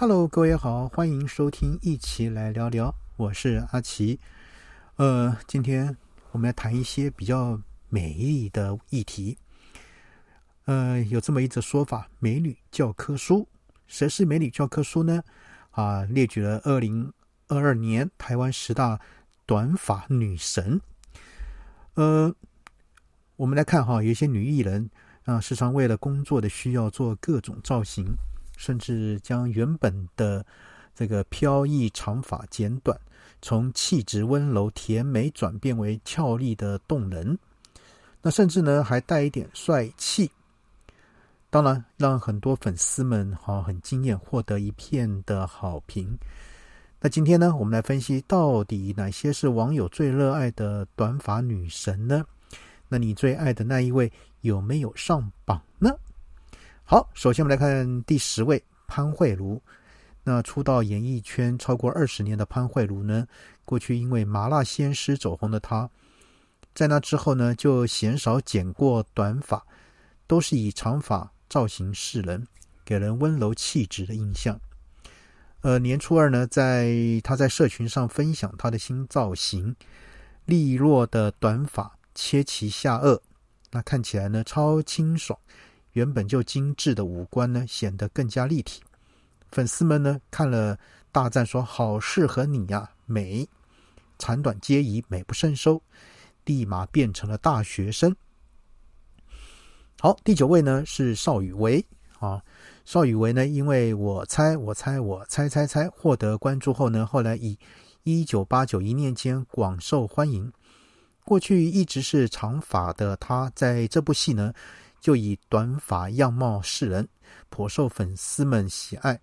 Hello，各位好，欢迎收听，一起来聊聊。我是阿奇。呃，今天我们来谈一些比较美丽的议题。呃，有这么一则说法：美女教科书。谁是美女教科书呢？啊，列举了二零二二年台湾十大短发女神。呃，我们来看哈，有些女艺人啊，时常为了工作的需要做各种造型。甚至将原本的这个飘逸长发剪短，从气质温柔甜美转变为俏丽的动人。那甚至呢，还带一点帅气。当然，让很多粉丝们哈很惊艳，获得一片的好评。那今天呢，我们来分析到底哪些是网友最热爱的短发女神呢？那你最爱的那一位有没有上榜呢？好，首先我们来看第十位潘慧茹。那出道演艺圈超过二十年的潘慧茹呢，过去因为《麻辣鲜师》走红的她，在那之后呢，就鲜少剪过短发，都是以长发造型示人，给人温柔气质的印象。呃，年初二呢，在她在社群上分享她的新造型，利落的短发切齐下颚，那看起来呢超清爽。原本就精致的五官呢，显得更加立体。粉丝们呢看了大赞说：“好适合你呀，美，长短皆宜，美不胜收。”立马变成了大学生。好，第九位呢是邵雨薇啊。邵雨薇呢，因为我猜我猜我猜猜猜获得关注后呢，后来以一九八九一念间广受欢迎。过去一直是长发的她，在这部戏呢。就以短发样貌示人，颇受粉丝们喜爱。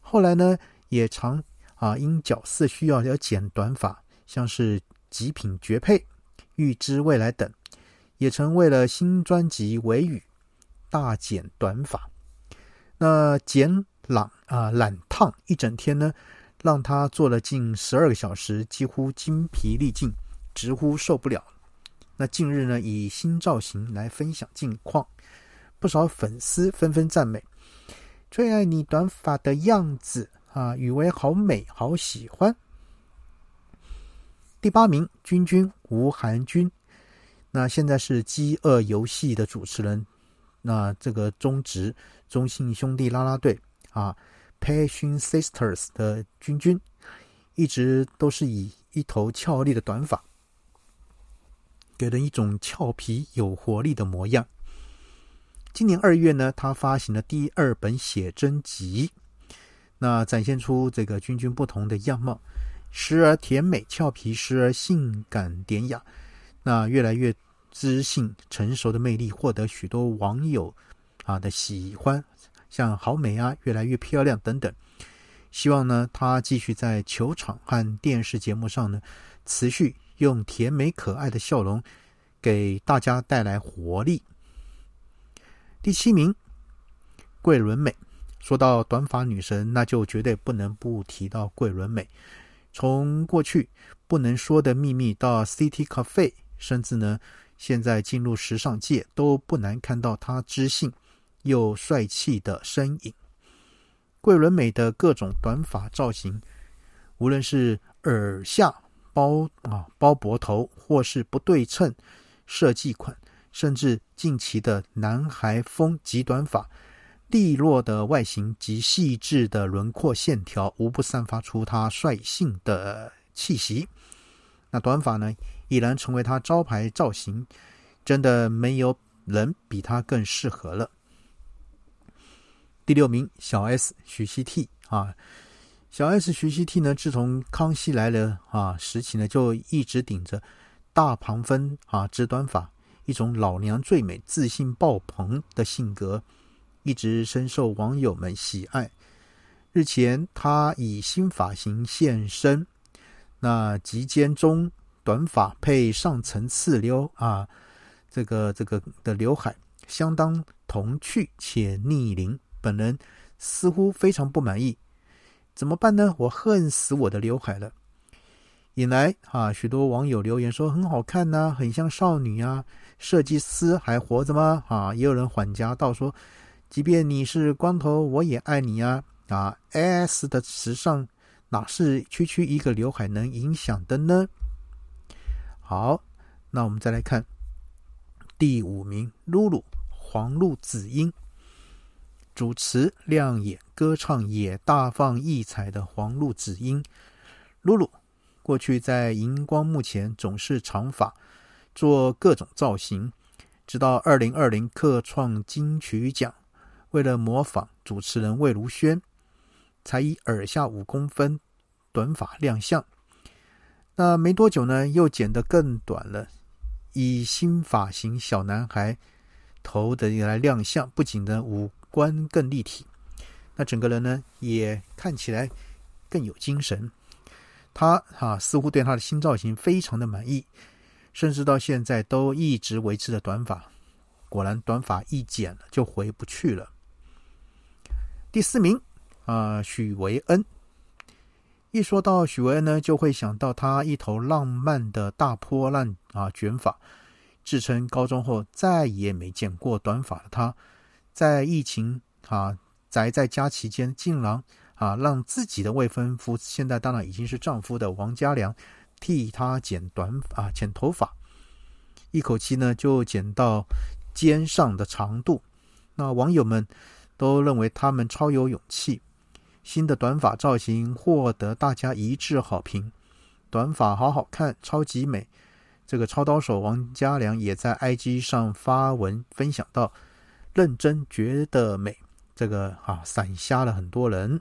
后来呢，也常啊因角色需要要剪短发，像是《极品绝配》《预知未来》等，也曾为了新专辑《维语》大剪短发。那剪朗啊懒烫一整天呢，让他做了近十二个小时，几乎精疲力尽，直呼受不了。那近日呢，以新造型来分享近况，不少粉丝纷纷赞美，最爱你短发的样子啊，以为好美，好喜欢。第八名，君君吴寒君，那现在是《饥饿游戏》的主持人，那这个中职中信兄弟啦啦队啊，Passion Sisters 的君君，一直都是以一头俏丽的短发。给人一种俏皮有活力的模样。今年二月呢，他发行了第二本写真集，那展现出这个君君不同的样貌，时而甜美俏皮，时而性感典雅。那越来越知性成熟的魅力，获得许多网友啊的喜欢，像好美啊，越来越漂亮等等。希望呢，他继续在球场和电视节目上呢，持续。用甜美可爱的笑容给大家带来活力。第七名，桂纶镁。说到短发女神，那就绝对不能不提到桂纶镁。从过去不能说的秘密到 City Cafe，甚至呢，现在进入时尚界，都不难看到她知性又帅气的身影。桂纶镁的各种短发造型，无论是耳下。包啊，包脖头，或是不对称设计款，甚至近期的男孩风极短发，利落的外形及细致的轮廓线条，无不散发出他率性的气息。那短发呢，已然成为他招牌造型，真的没有人比他更适合了。第六名，小 S 许熙娣啊。小 S 徐熙娣呢，自从康熙来了啊时期呢，就一直顶着大旁分啊直短发，一种老娘最美、自信爆棚的性格，一直深受网友们喜爱。日前，她以新发型现身，那及肩中短发配上层次溜啊，这个这个的刘海相当童趣且逆龄，本人似乎非常不满意。怎么办呢？我恨死我的刘海了！引来啊许多网友留言说很好看呐，很像少女啊。设计师还活着吗？啊，也有人缓颊道说，即便你是光头，我也爱你啊。啊，S 的时尚哪是区区一个刘海能影响的呢？好，那我们再来看第五名，露露黄露子英主持亮眼歌唱也大放异彩的黄璐子英，露露过去在荧光幕前总是长发，做各种造型，直到二零二零客创金曲奖，为了模仿主持人魏如萱，才以耳下五公分短发亮相。那没多久呢，又剪得更短了，以新发型小男孩头的来亮相，不仅呢五观更立体，那整个人呢也看起来更有精神。他啊似乎对他的新造型非常的满意，甚至到现在都一直维持着短发。果然，短发一剪了就回不去了。第四名啊，许维恩。一说到许维恩呢，就会想到他一头浪漫的大波浪啊卷发。自称高中后再也没剪过短发的他，在疫情啊宅在家期间，竟然啊让自己的未婚夫，现在当然已经是丈夫的王家良，替他剪短啊剪头发，一口气呢就剪到肩上的长度。那网友们都认为他们超有勇气。新的短发造型获得大家一致好评，短发好好看，超级美。这个超刀手王家良也在 IG 上发文分享到，认真觉得美，这个啊闪瞎了很多人。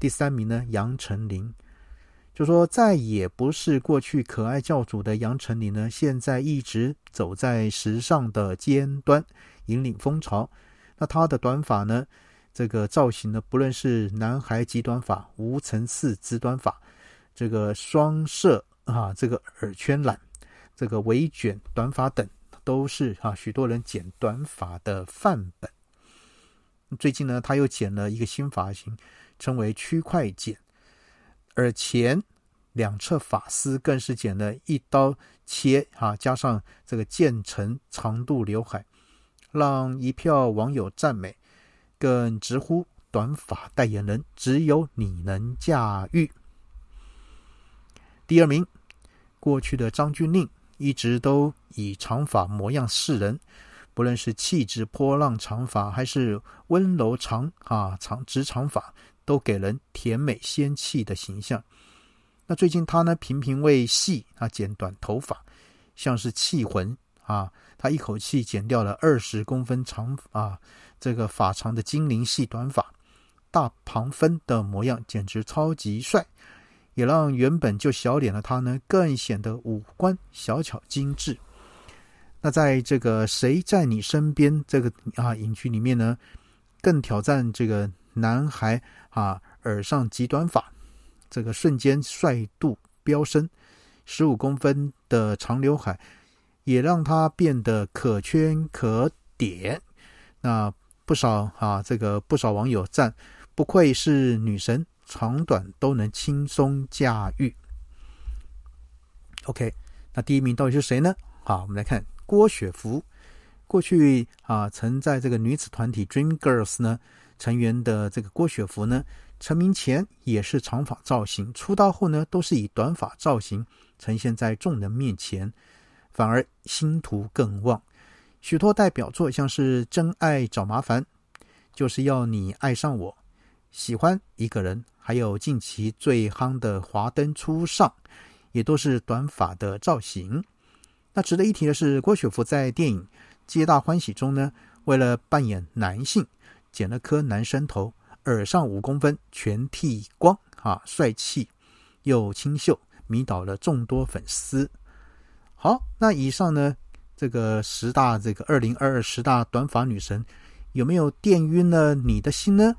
第三名呢，杨丞琳就说再也不是过去可爱教主的杨丞琳呢，现在一直走在时尚的尖端，引领风潮。那她的短发呢？这个造型呢，不论是男孩极短发、无层次直短发，这个双色啊，这个耳圈染，这个微卷短发等，都是啊许多人剪短发的范本。最近呢，他又剪了一个新发型，称为区块剪，耳前两侧发丝更是剪了一刀切啊，加上这个渐层长度刘海，让一票网友赞美。更直呼短发代言人只有你能驾驭。第二名，过去的张钧甯一直都以长发模样示人，不论是气质波浪长发，还是温柔长啊长直长发，都给人甜美仙气的形象。那最近他呢频频为戏啊剪短头发，像是气魂啊，他一口气剪掉了二十公分长啊。这个发长的精灵系短发，大旁分的模样简直超级帅，也让原本就小脸的他呢，更显得五官小巧精致。那在这个谁在你身边这个啊影剧里面呢，更挑战这个男孩啊耳上极短发，这个瞬间帅度飙升，十五公分的长刘海也让他变得可圈可点。那。不少啊，这个不少网友赞，不愧是女神，长短都能轻松驾驭。OK，那第一名到底是谁呢？好，我们来看郭雪芙。过去啊，曾在这个女子团体 Dream Girls 呢成员的这个郭雪芙呢，成名前也是长发造型，出道后呢都是以短发造型呈现在众人面前，反而星途更旺。许多代表作像是《真爱找麻烦》，就是要你爱上我，喜欢一个人，还有近期最夯的《华灯初上》，也都是短发的造型。那值得一提的是，郭雪芙在电影《皆大欢喜》中呢，为了扮演男性，剪了颗男生头，耳上五公分全剃光，啊，帅气又清秀，迷倒了众多粉丝。好，那以上呢？这个十大这个二零二二十大短发女神有没有电晕了你的心呢？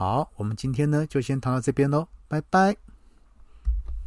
好，我们今天呢就先谈到这边喽，拜拜。